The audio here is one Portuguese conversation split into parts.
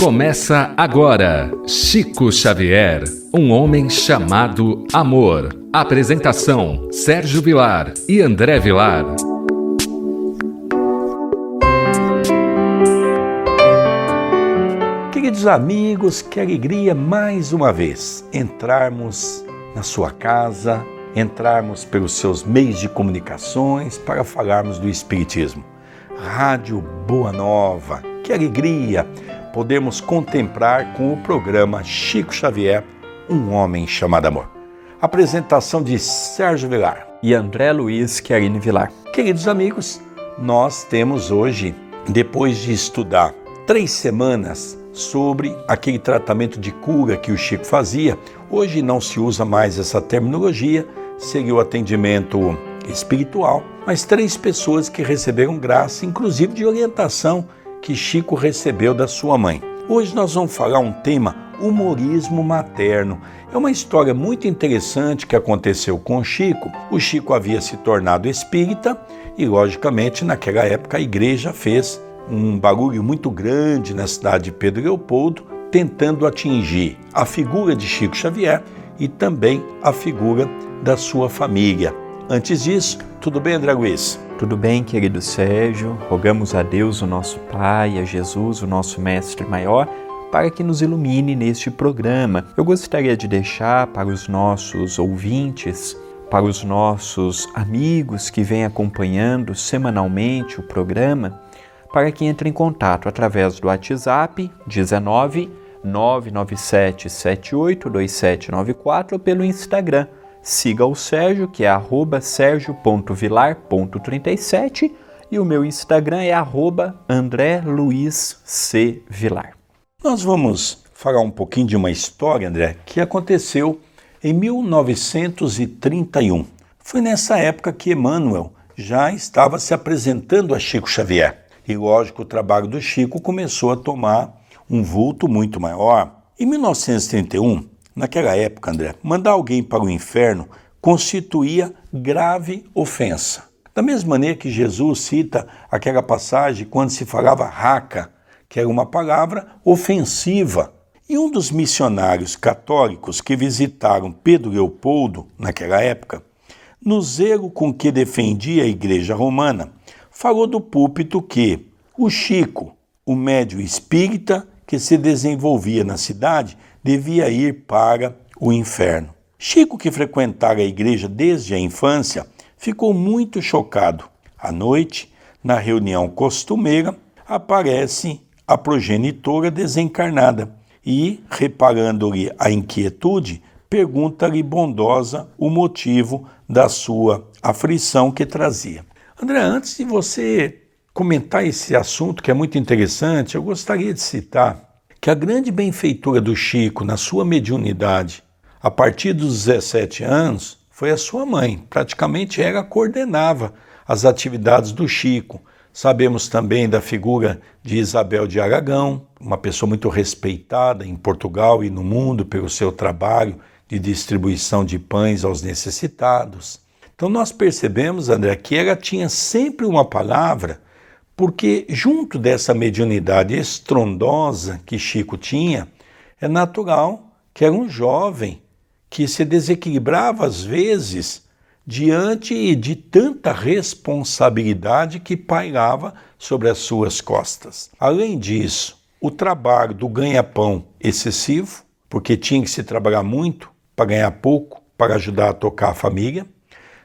Começa agora Chico Xavier, um homem chamado amor. Apresentação: Sérgio Vilar e André Vilar. Queridos amigos, que alegria mais uma vez entrarmos na sua casa, entrarmos pelos seus meios de comunicações para falarmos do Espiritismo. Rádio Boa Nova, que alegria podemos contemplar com o programa Chico Xavier, Um Homem Chamado Amor. Apresentação de Sérgio Vilar e André Luiz Querine Vilar. Queridos amigos, nós temos hoje, depois de estudar três semanas sobre aquele tratamento de cura que o Chico fazia, hoje não se usa mais essa terminologia, seria o atendimento espiritual, mas três pessoas que receberam graça, inclusive de orientação que Chico recebeu da sua mãe. Hoje nós vamos falar um tema humorismo materno. É uma história muito interessante que aconteceu com Chico. O Chico havia se tornado espírita e, logicamente, naquela época a igreja fez um barulho muito grande na cidade de Pedro Leopoldo, tentando atingir a figura de Chico Xavier e também a figura da sua família. Antes disso, tudo bem, André Luiz? Tudo bem, querido Sérgio? Rogamos a Deus, o nosso Pai, a Jesus, o nosso Mestre Maior, para que nos ilumine neste programa. Eu gostaria de deixar para os nossos ouvintes, para os nossos amigos que vêm acompanhando semanalmente o programa, para que entrem em contato através do WhatsApp 19 997 782794 ou pelo Instagram Siga o Sérgio, que é arroba sergio.vilar.37 e o meu Instagram é arroba André Luiz C. Vilar. Nós vamos falar um pouquinho de uma história, André, que aconteceu em 1931. Foi nessa época que Emmanuel já estava se apresentando a Chico Xavier. E lógico, o trabalho do Chico começou a tomar um vulto muito maior. Em 1931, Naquela época, André, mandar alguém para o inferno constituía grave ofensa. Da mesma maneira que Jesus cita aquela passagem quando se falava raca, que era uma palavra ofensiva. E um dos missionários católicos que visitaram Pedro Leopoldo naquela época, no zelo com que defendia a Igreja Romana, falou do púlpito que o Chico, o médio espírita que se desenvolvia na cidade, devia ir para o inferno. Chico, que frequentara a igreja desde a infância, ficou muito chocado. À noite, na reunião costumeira, aparece a progenitora desencarnada e, reparando-lhe a inquietude, pergunta-lhe bondosa o motivo da sua aflição que trazia. André, antes de você comentar esse assunto que é muito interessante, eu gostaria de citar que a grande benfeitura do Chico na sua mediunidade, a partir dos 17 anos, foi a sua mãe. Praticamente ela coordenava as atividades do Chico. Sabemos também da figura de Isabel de Aragão, uma pessoa muito respeitada em Portugal e no mundo pelo seu trabalho de distribuição de pães aos necessitados. Então nós percebemos, André, que ela tinha sempre uma palavra porque, junto dessa mediunidade estrondosa que Chico tinha, é natural que era um jovem que se desequilibrava às vezes diante de tanta responsabilidade que pairava sobre as suas costas. Além disso, o trabalho do ganha-pão excessivo, porque tinha que se trabalhar muito para ganhar pouco, para ajudar a tocar a família.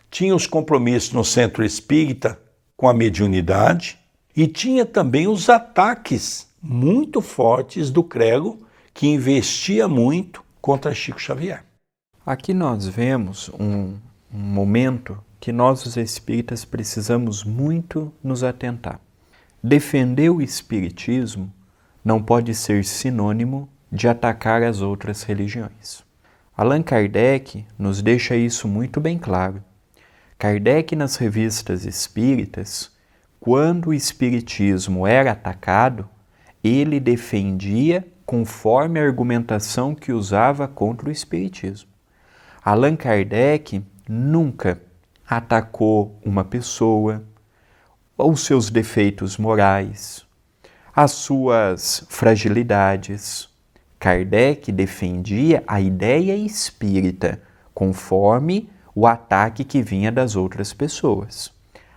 Tinha os compromissos no centro espírita com a mediunidade, e tinha também os ataques muito fortes do Crego, que investia muito contra Chico Xavier. Aqui nós vemos um, um momento que nós, os espíritas, precisamos muito nos atentar. Defender o espiritismo não pode ser sinônimo de atacar as outras religiões. Allan Kardec nos deixa isso muito bem claro. Kardec, nas revistas espíritas, quando o Espiritismo era atacado, ele defendia conforme a argumentação que usava contra o Espiritismo. Allan Kardec nunca atacou uma pessoa ou seus defeitos morais. as suas fragilidades. Kardec defendia a ideia espírita conforme o ataque que vinha das outras pessoas.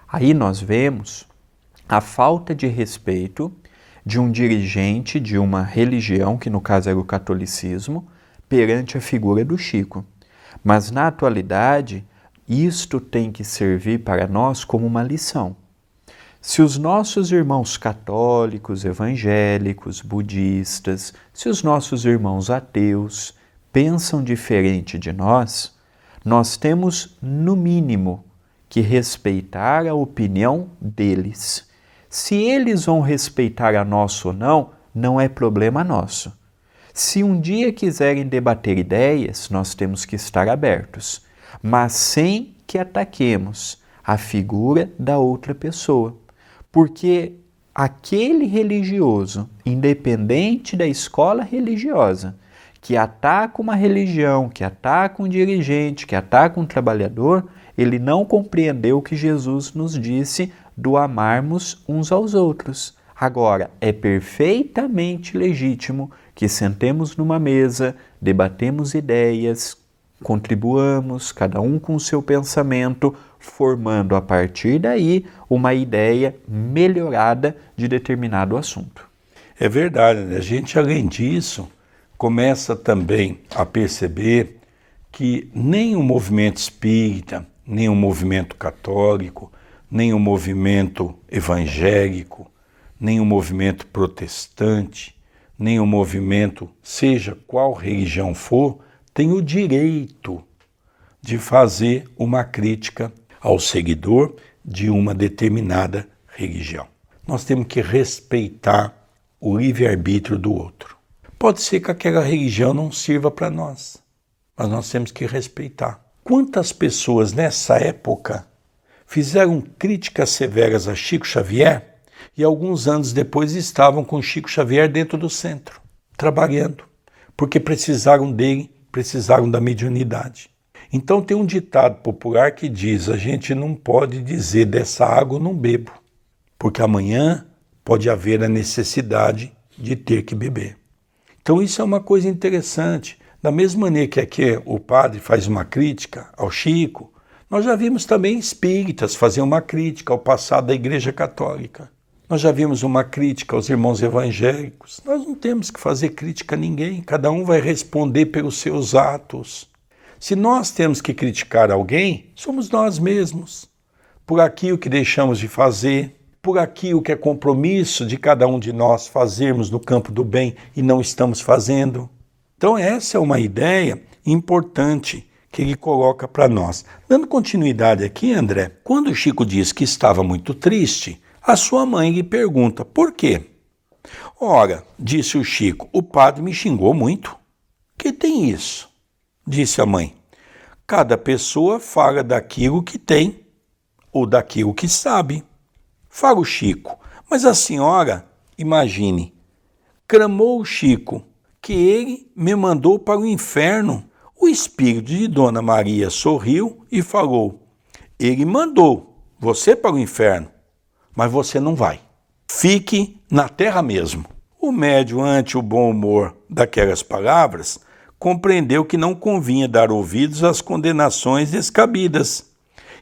Aí nós vemos a falta de respeito de um dirigente de uma religião, que no caso era o catolicismo, perante a figura do Chico. Mas na atualidade, isto tem que servir para nós como uma lição. Se os nossos irmãos católicos, evangélicos, budistas, se os nossos irmãos ateus pensam diferente de nós, nós temos, no mínimo, que respeitar a opinião deles. Se eles vão respeitar a nossa ou não, não é problema nosso. Se um dia quiserem debater ideias, nós temos que estar abertos, mas sem que ataquemos a figura da outra pessoa. Porque aquele religioso, independente da escola religiosa, que ataca uma religião, que ataca um dirigente, que ataca um trabalhador, ele não compreendeu o que Jesus nos disse do amarmos uns aos outros. Agora, é perfeitamente legítimo que sentemos numa mesa, debatemos ideias, contribuamos, cada um com o seu pensamento, formando a partir daí uma ideia melhorada de determinado assunto. É verdade, né? a gente, além disso, começa também a perceber que nem o movimento espírita, nem o movimento católico, nem o movimento evangélico, nem o movimento protestante, nem o movimento, seja qual religião for, tem o direito de fazer uma crítica ao seguidor de uma determinada religião. Nós temos que respeitar o livre-arbítrio do outro. Pode ser que aquela religião não sirva para nós, mas nós temos que respeitar. Quantas pessoas nessa época fizeram críticas severas a Chico Xavier e alguns anos depois estavam com Chico Xavier dentro do centro, trabalhando, porque precisaram dele, precisaram da mediunidade. Então tem um ditado popular que diz: a gente não pode dizer dessa água não bebo, porque amanhã pode haver a necessidade de ter que beber. Então isso é uma coisa interessante. Da mesma maneira que aqui o padre faz uma crítica ao Chico, nós já vimos também espíritas fazer uma crítica ao passado da Igreja Católica. Nós já vimos uma crítica aos irmãos evangélicos. Nós não temos que fazer crítica a ninguém, cada um vai responder pelos seus atos. Se nós temos que criticar alguém, somos nós mesmos, por aquilo que deixamos de fazer, por aquilo que é compromisso de cada um de nós fazermos no campo do bem e não estamos fazendo. Então, essa é uma ideia importante que ele coloca para nós. Dando continuidade aqui, André, quando o Chico diz que estava muito triste, a sua mãe lhe pergunta por quê. Ora, disse o Chico, o padre me xingou muito. Que tem isso? Disse a mãe. Cada pessoa fala daquilo que tem ou daquilo que sabe. Fala o Chico, mas a senhora, imagine, cramou o Chico que ele me mandou para o inferno. O espírito de Dona Maria sorriu e falou: Ele mandou você para o inferno, mas você não vai. Fique na terra mesmo. O médium, ante o bom humor daquelas palavras, compreendeu que não convinha dar ouvidos às condenações descabidas,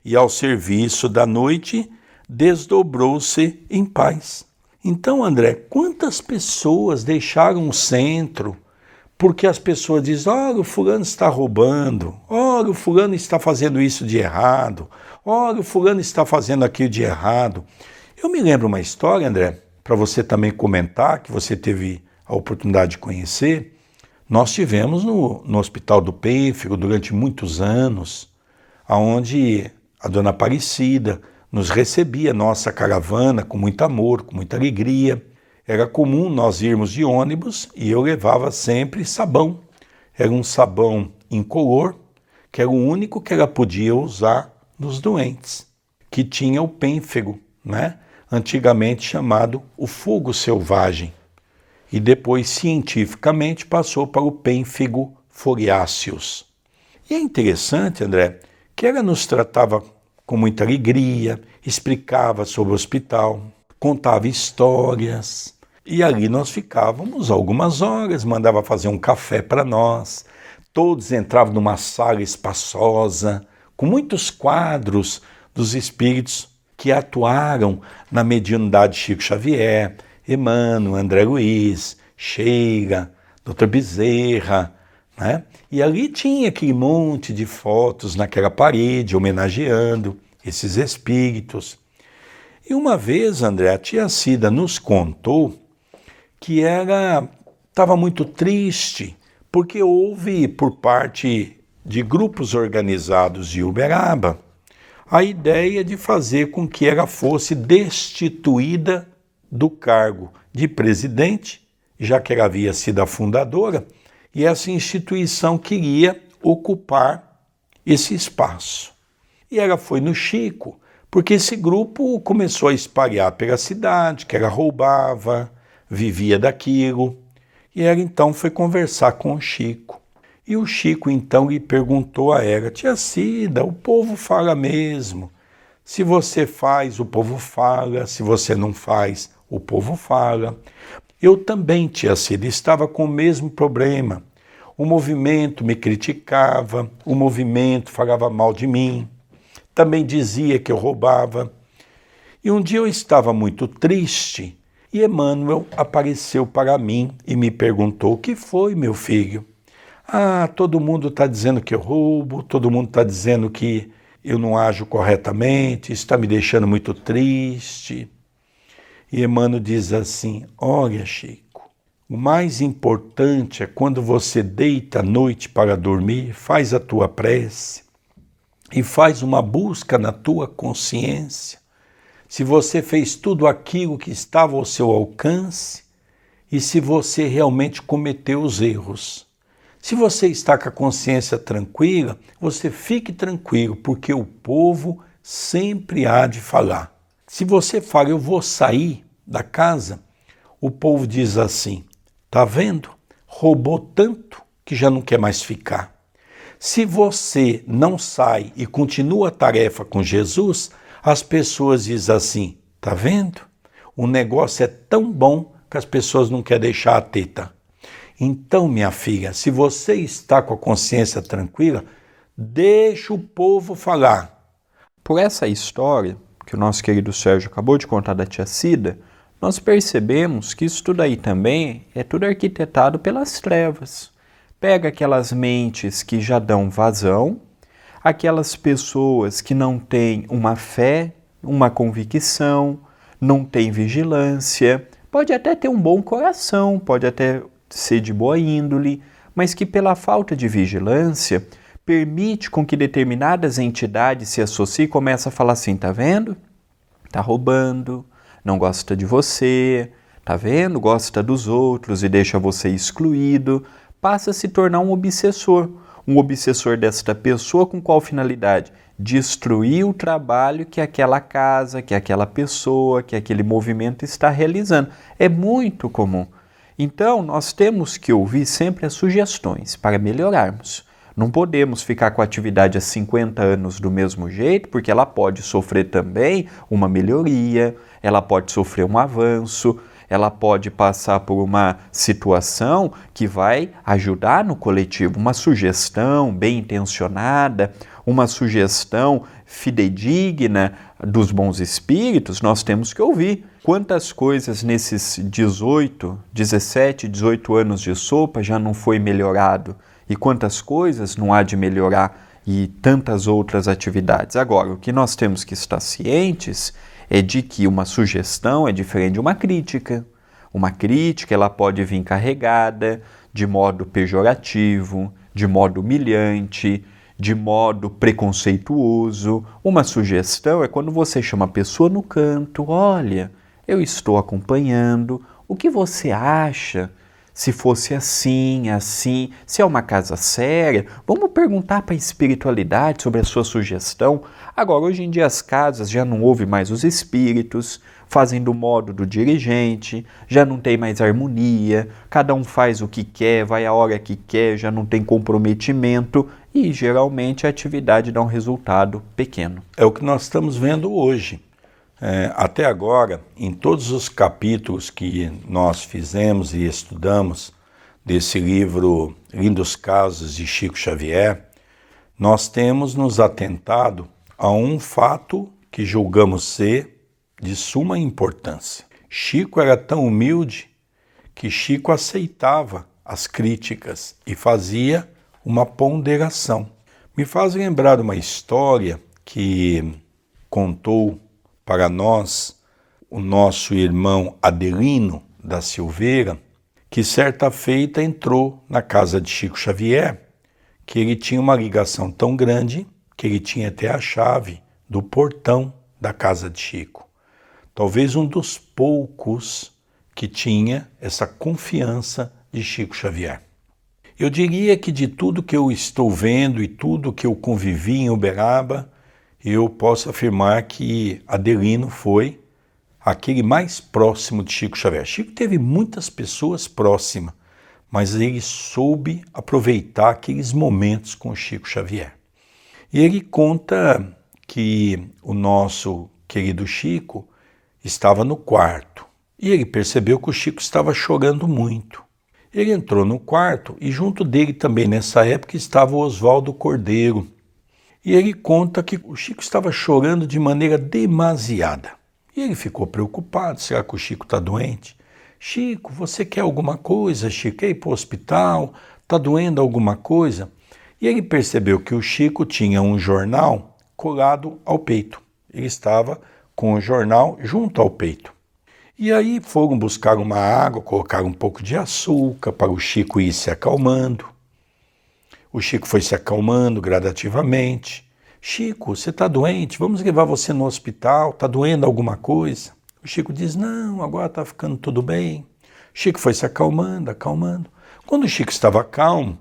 e ao serviço da noite desdobrou-se em paz. Então, André, quantas pessoas deixaram o centro porque as pessoas dizem: olha, o fulano está roubando, olha, o fulano está fazendo isso de errado, olha, o fulano está fazendo aquilo de errado. Eu me lembro uma história, André, para você também comentar, que você teve a oportunidade de conhecer. Nós tivemos no, no Hospital do Pênfigo durante muitos anos, aonde a dona Aparecida nos recebia nossa caravana com muito amor, com muita alegria. Era comum nós irmos de ônibus e eu levava sempre sabão. Era um sabão incolor, que era o único que ela podia usar nos doentes, que tinha o pênfego, né? antigamente chamado o fogo selvagem, e depois cientificamente passou para o pênfego foliáceos. E é interessante, André, que ela nos tratava com muita alegria, explicava sobre o hospital, contava histórias. E ali nós ficávamos algumas horas, mandava fazer um café para nós. Todos entravam numa sala espaçosa, com muitos quadros dos espíritos que atuaram na mediunidade de Chico Xavier, Emmanuel, André Luiz, Sheila, Dr. Bezerra, né? E ali tinha aquele monte de fotos naquela parede homenageando esses espíritos. E uma vez, André, a tia Cida nos contou que ela estava muito triste porque houve por parte de grupos organizados de Uberaba a ideia de fazer com que ela fosse destituída do cargo de presidente, já que ela havia sido a fundadora, e essa instituição queria ocupar esse espaço. E ela foi no Chico, porque esse grupo começou a espalhar pela cidade, que ela roubava, vivia daquilo. E ela então foi conversar com o Chico. E o Chico então lhe perguntou a ela: Tia Cida, o povo fala mesmo. Se você faz, o povo fala. Se você não faz, o povo fala. Eu também, tia Cida, estava com o mesmo problema. O movimento me criticava, o movimento falava mal de mim, também dizia que eu roubava. E um dia eu estava muito triste e Emmanuel apareceu para mim e me perguntou: O que foi, meu filho? Ah, todo mundo está dizendo que eu roubo, todo mundo está dizendo que eu não ajo corretamente, está me deixando muito triste. E Emmanuel diz assim: Olha, Chico, o mais importante é quando você deita à noite para dormir, faz a tua prece e faz uma busca na tua consciência. Se você fez tudo aquilo que estava ao seu alcance e se você realmente cometeu os erros. Se você está com a consciência tranquila, você fique tranquilo, porque o povo sempre há de falar. Se você fala, eu vou sair da casa, o povo diz assim: tá vendo? Roubou tanto que já não quer mais ficar. Se você não sai e continua a tarefa com Jesus, as pessoas dizem assim: tá vendo? O negócio é tão bom que as pessoas não querem deixar a teta. Então, minha filha, se você está com a consciência tranquila, deixa o povo falar. Por essa história que o nosso querido Sérgio acabou de contar da tia Cida, nós percebemos que isso tudo aí também é tudo arquitetado pelas trevas. Pega aquelas mentes que já dão vazão, aquelas pessoas que não têm uma fé, uma convicção, não têm vigilância, pode até ter um bom coração, pode até ser de boa índole, mas que pela falta de vigilância permite com que determinadas entidades se associem e comecem a falar assim, tá vendo? Tá roubando, não gosta de você, tá vendo? Gosta dos outros e deixa você excluído, passa a se tornar um obsessor. Um obsessor desta pessoa com qual finalidade? Destruir o trabalho que aquela casa, que aquela pessoa, que aquele movimento está realizando. É muito comum. Então, nós temos que ouvir sempre as sugestões para melhorarmos. Não podemos ficar com a atividade há 50 anos do mesmo jeito, porque ela pode sofrer também uma melhoria, ela pode sofrer um avanço, ela pode passar por uma situação que vai ajudar no coletivo, uma sugestão bem intencionada, uma sugestão fidedigna dos bons espíritos, nós temos que ouvir. Quantas coisas nesses 18, 17, 18 anos de sopa já não foi melhorado? E quantas coisas não há de melhorar? E tantas outras atividades. Agora, o que nós temos que estar cientes é de que uma sugestão é diferente de uma crítica. Uma crítica ela pode vir carregada de modo pejorativo, de modo humilhante, de modo preconceituoso. Uma sugestão é quando você chama a pessoa no canto, olha, eu estou acompanhando, o que você acha? Se fosse assim, assim, se é uma casa séria, vamos perguntar para a espiritualidade sobre a sua sugestão. Agora, hoje em dia, as casas já não ouvem mais os espíritos, fazem do modo do dirigente, já não tem mais harmonia, cada um faz o que quer, vai a hora que quer, já não tem comprometimento e geralmente a atividade dá um resultado pequeno. É o que nós estamos vendo hoje. É, até agora, em todos os capítulos que nós fizemos e estudamos desse livro Lindos Casos de Chico Xavier, nós temos nos atentado a um fato que julgamos ser de suma importância. Chico era tão humilde que Chico aceitava as críticas e fazia uma ponderação. Me faz lembrar uma história que contou para nós o nosso irmão Adelino da Silveira, que certa feita entrou na casa de Chico Xavier, que ele tinha uma ligação tão grande que ele tinha até a chave do portão da casa de Chico. Talvez um dos poucos que tinha essa confiança de Chico Xavier. Eu diria que de tudo que eu estou vendo e tudo que eu convivi em Uberaba, eu posso afirmar que Adelino foi aquele mais próximo de Chico Xavier. Chico teve muitas pessoas próximas, mas ele soube aproveitar aqueles momentos com Chico Xavier. E ele conta que o nosso querido Chico estava no quarto e ele percebeu que o Chico estava chorando muito. Ele entrou no quarto e junto dele também nessa época estava o Oswaldo Cordeiro, e ele conta que o Chico estava chorando de maneira demasiada. E ele ficou preocupado: será que o Chico está doente? Chico, você quer alguma coisa? Chico, quer ir para o hospital? Está doendo alguma coisa? E ele percebeu que o Chico tinha um jornal colado ao peito. Ele estava com o jornal junto ao peito. E aí foram buscar uma água, colocaram um pouco de açúcar para o Chico ir se acalmando. O Chico foi se acalmando gradativamente. Chico, você está doente? Vamos levar você no hospital? Está doendo alguma coisa? O Chico diz: Não, agora está ficando tudo bem. Chico foi se acalmando, acalmando. Quando o Chico estava calmo,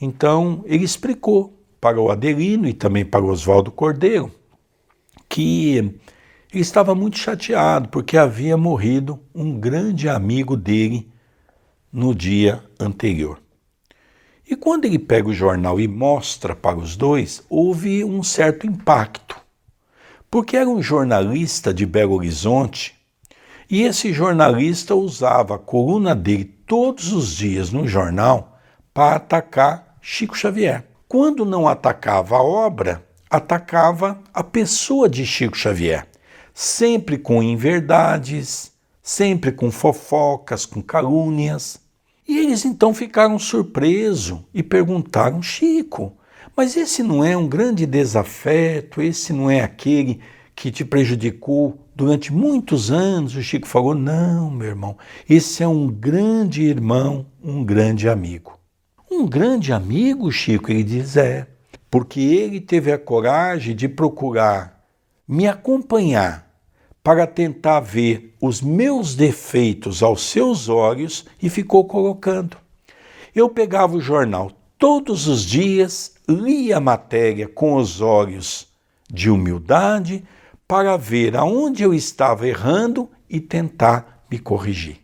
então ele explicou para o Adelino e também para o Oswaldo Cordeiro que ele estava muito chateado porque havia morrido um grande amigo dele no dia anterior. E quando ele pega o jornal e mostra para os dois, houve um certo impacto. Porque era um jornalista de Belo Horizonte e esse jornalista usava a coluna dele todos os dias no jornal para atacar Chico Xavier. Quando não atacava a obra, atacava a pessoa de Chico Xavier, sempre com inverdades, sempre com fofocas, com calúnias. E eles então ficaram surpresos e perguntaram: Chico, mas esse não é um grande desafeto? Esse não é aquele que te prejudicou durante muitos anos? O Chico falou: Não, meu irmão, esse é um grande irmão, um grande amigo. Um grande amigo, Chico, ele diz: É, porque ele teve a coragem de procurar me acompanhar para tentar ver os meus defeitos aos seus olhos e ficou colocando. Eu pegava o jornal todos os dias, lia a matéria com os olhos de humildade para ver aonde eu estava errando e tentar me corrigir.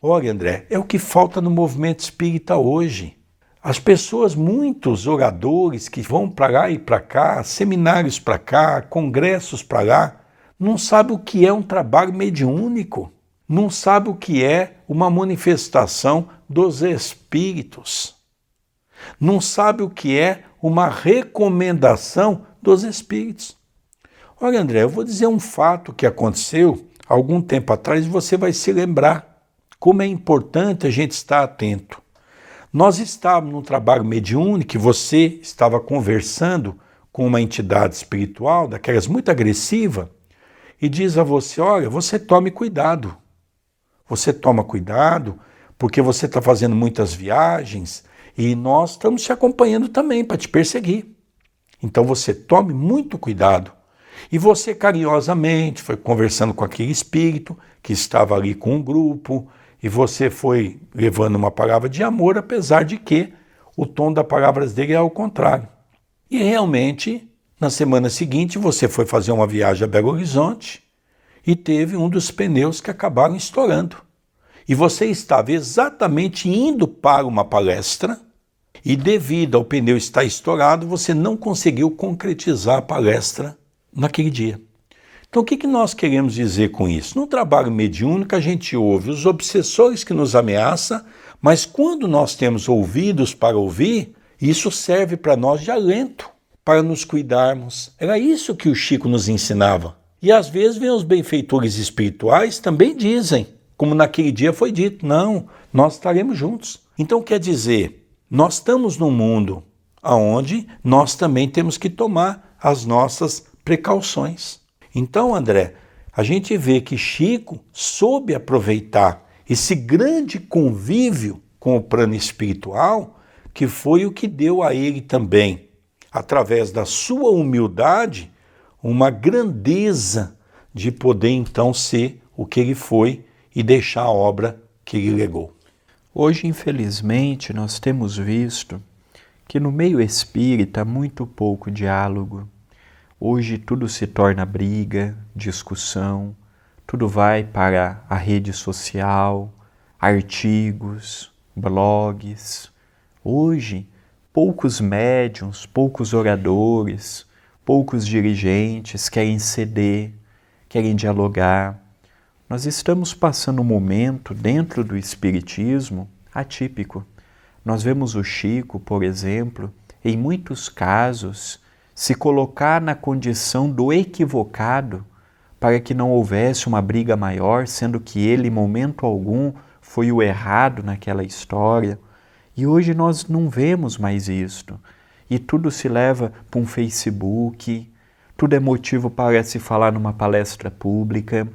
Olha, André, é o que falta no movimento espírita hoje. As pessoas, muitos oradores que vão para lá e para cá, seminários para cá, congressos para lá, não sabe o que é um trabalho mediúnico, não sabe o que é uma manifestação dos espíritos, não sabe o que é uma recomendação dos espíritos. Olha, André, eu vou dizer um fato que aconteceu algum tempo atrás e você vai se lembrar como é importante a gente estar atento. Nós estávamos no trabalho mediúnico você estava conversando com uma entidade espiritual, daquelas muito agressiva, e diz a você: olha, você tome cuidado. Você toma cuidado porque você está fazendo muitas viagens e nós estamos te acompanhando também para te perseguir. Então você tome muito cuidado. E você carinhosamente foi conversando com aquele espírito que estava ali com um grupo e você foi levando uma palavra de amor, apesar de que o tom das palavras dele é ao contrário. E realmente na semana seguinte, você foi fazer uma viagem a Belo Horizonte e teve um dos pneus que acabaram estourando. E você estava exatamente indo para uma palestra e, devido ao pneu estar estourado, você não conseguiu concretizar a palestra naquele dia. Então, o que, que nós queremos dizer com isso? No trabalho mediúnico, a gente ouve os obsessores que nos ameaçam, mas quando nós temos ouvidos para ouvir, isso serve para nós de alento, para nos cuidarmos. Era isso que o Chico nos ensinava. E às vezes vem os benfeitores espirituais também dizem, como naquele dia foi dito, não, nós estaremos juntos. Então quer dizer, nós estamos num mundo onde nós também temos que tomar as nossas precauções. Então, André, a gente vê que Chico soube aproveitar esse grande convívio com o plano espiritual, que foi o que deu a ele também, através da sua humildade, uma grandeza de poder então ser o que ele foi e deixar a obra que ele legou. Hoje, infelizmente, nós temos visto que no meio espírita há muito pouco diálogo. Hoje tudo se torna briga, discussão, tudo vai para a rede social, artigos, blogs. Hoje, poucos médiums, poucos oradores, poucos dirigentes querem ceder, querem dialogar. Nós estamos passando um momento dentro do Espiritismo atípico. Nós vemos o Chico, por exemplo, em muitos casos, se colocar na condição do equivocado para que não houvesse uma briga maior, sendo que ele, em momento algum, foi o errado naquela história. E hoje nós não vemos mais isto e tudo se leva para um Facebook, tudo é motivo para se falar numa palestra pública.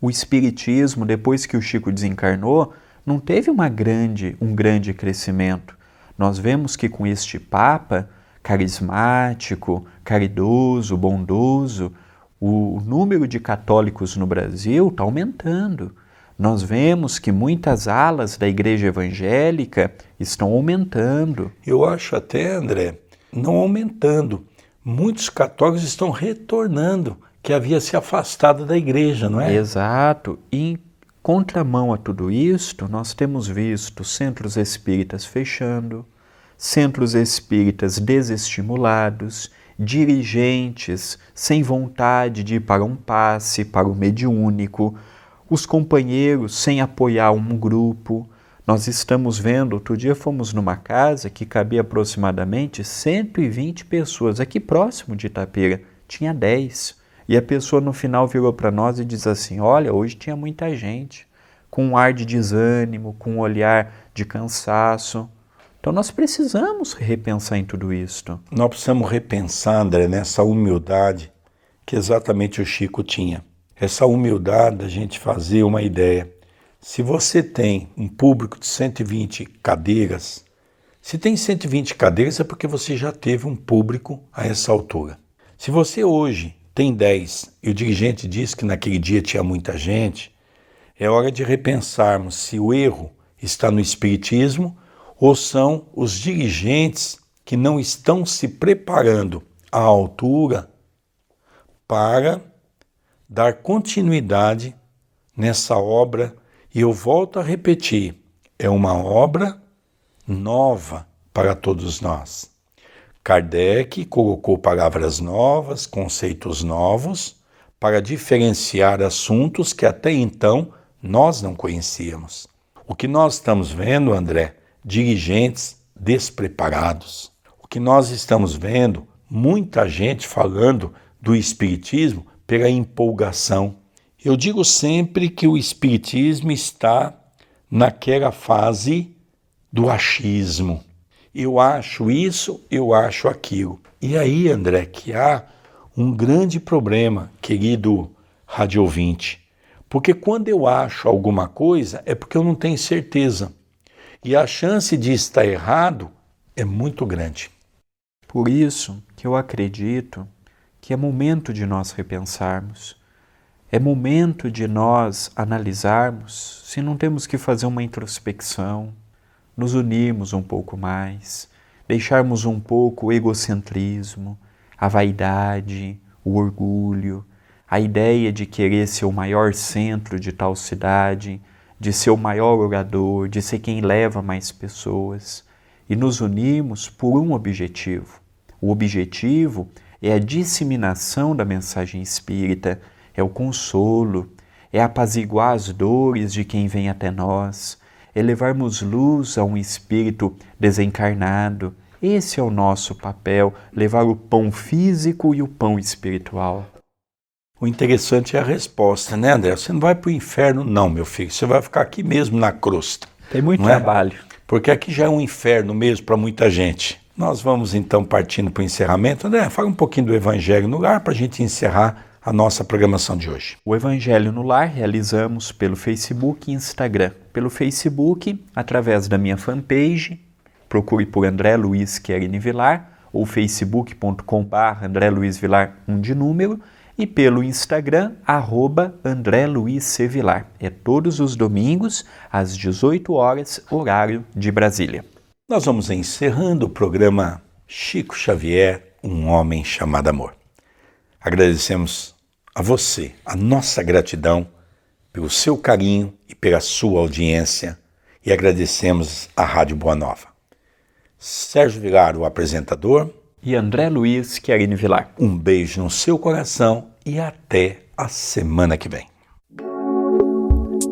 O espiritismo, depois que o Chico desencarnou, não teve uma grande, um grande crescimento. Nós vemos que com este papa carismático, caridoso, bondoso, o número de católicos no Brasil está aumentando. Nós vemos que muitas alas da igreja evangélica estão aumentando. Eu acho até, André, não aumentando. Muitos católicos estão retornando, que havia se afastado da igreja, não é? Exato. E em contramão a tudo isto, nós temos visto centros espíritas fechando, centros espíritas desestimulados, dirigentes sem vontade de ir para um passe, para o mediúnico, os companheiros sem apoiar um grupo. Nós estamos vendo, outro dia fomos numa casa que cabia aproximadamente 120 pessoas, aqui próximo de Itapira, tinha 10. E a pessoa no final virou para nós e diz assim: Olha, hoje tinha muita gente, com um ar de desânimo, com um olhar de cansaço. Então nós precisamos repensar em tudo isto. Nós precisamos repensar, André, nessa humildade que exatamente o Chico tinha essa humildade da gente fazer uma ideia. Se você tem um público de 120 cadeiras, se tem 120 cadeiras é porque você já teve um público a essa altura. Se você hoje tem 10 e o dirigente diz que naquele dia tinha muita gente, é hora de repensarmos se o erro está no espiritismo ou são os dirigentes que não estão se preparando à altura para dar continuidade nessa obra, e eu volto a repetir: é uma obra nova para todos nós. Kardec colocou palavras novas, conceitos novos, para diferenciar assuntos que até então nós não conhecíamos. O que nós estamos vendo, André, dirigentes despreparados. O que nós estamos vendo, muita gente falando do Espiritismo pela empolgação. Eu digo sempre que o Espiritismo está naquela fase do achismo. Eu acho isso, eu acho aquilo. E aí, André, que há um grande problema, querido rádio ouvinte. Porque quando eu acho alguma coisa é porque eu não tenho certeza. E a chance de estar errado é muito grande. Por isso que eu acredito que é momento de nós repensarmos, é momento de nós analisarmos se não temos que fazer uma introspecção, nos unirmos um pouco mais, deixarmos um pouco o egocentrismo, a vaidade, o orgulho, a ideia de querer ser o maior centro de tal cidade, de ser o maior orador, de ser quem leva mais pessoas, e nos unirmos por um objetivo. O objetivo é a disseminação da mensagem espírita, é o consolo, é apaziguar as dores de quem vem até nós, é levarmos luz a um espírito desencarnado. Esse é o nosso papel, levar o pão físico e o pão espiritual. O interessante é a resposta, né, André? Você não vai para o inferno, não, meu filho. Você vai ficar aqui mesmo na crosta. Tem muito é? trabalho. É? Porque aqui já é um inferno mesmo para muita gente. Nós vamos então partindo para o encerramento. André, fala um pouquinho do Evangelho no Lar para a gente encerrar a nossa programação de hoje. O Evangelho no Lar realizamos pelo Facebook e Instagram. Pelo Facebook, através da minha fanpage, procure por André Luiz Querini Vilar, ou facebook.com.br André Luiz Vilar, um de número, e pelo Instagram, arroba André Luiz. É todos os domingos, às 18 horas, horário de Brasília. Nós vamos encerrando o programa Chico Xavier, um homem chamado amor. Agradecemos a você a nossa gratidão pelo seu carinho e pela sua audiência e agradecemos à Rádio Boa Nova. Sérgio Vilar, o apresentador, e André Luiz Querini Vilar. Um beijo no seu coração e até a semana que vem.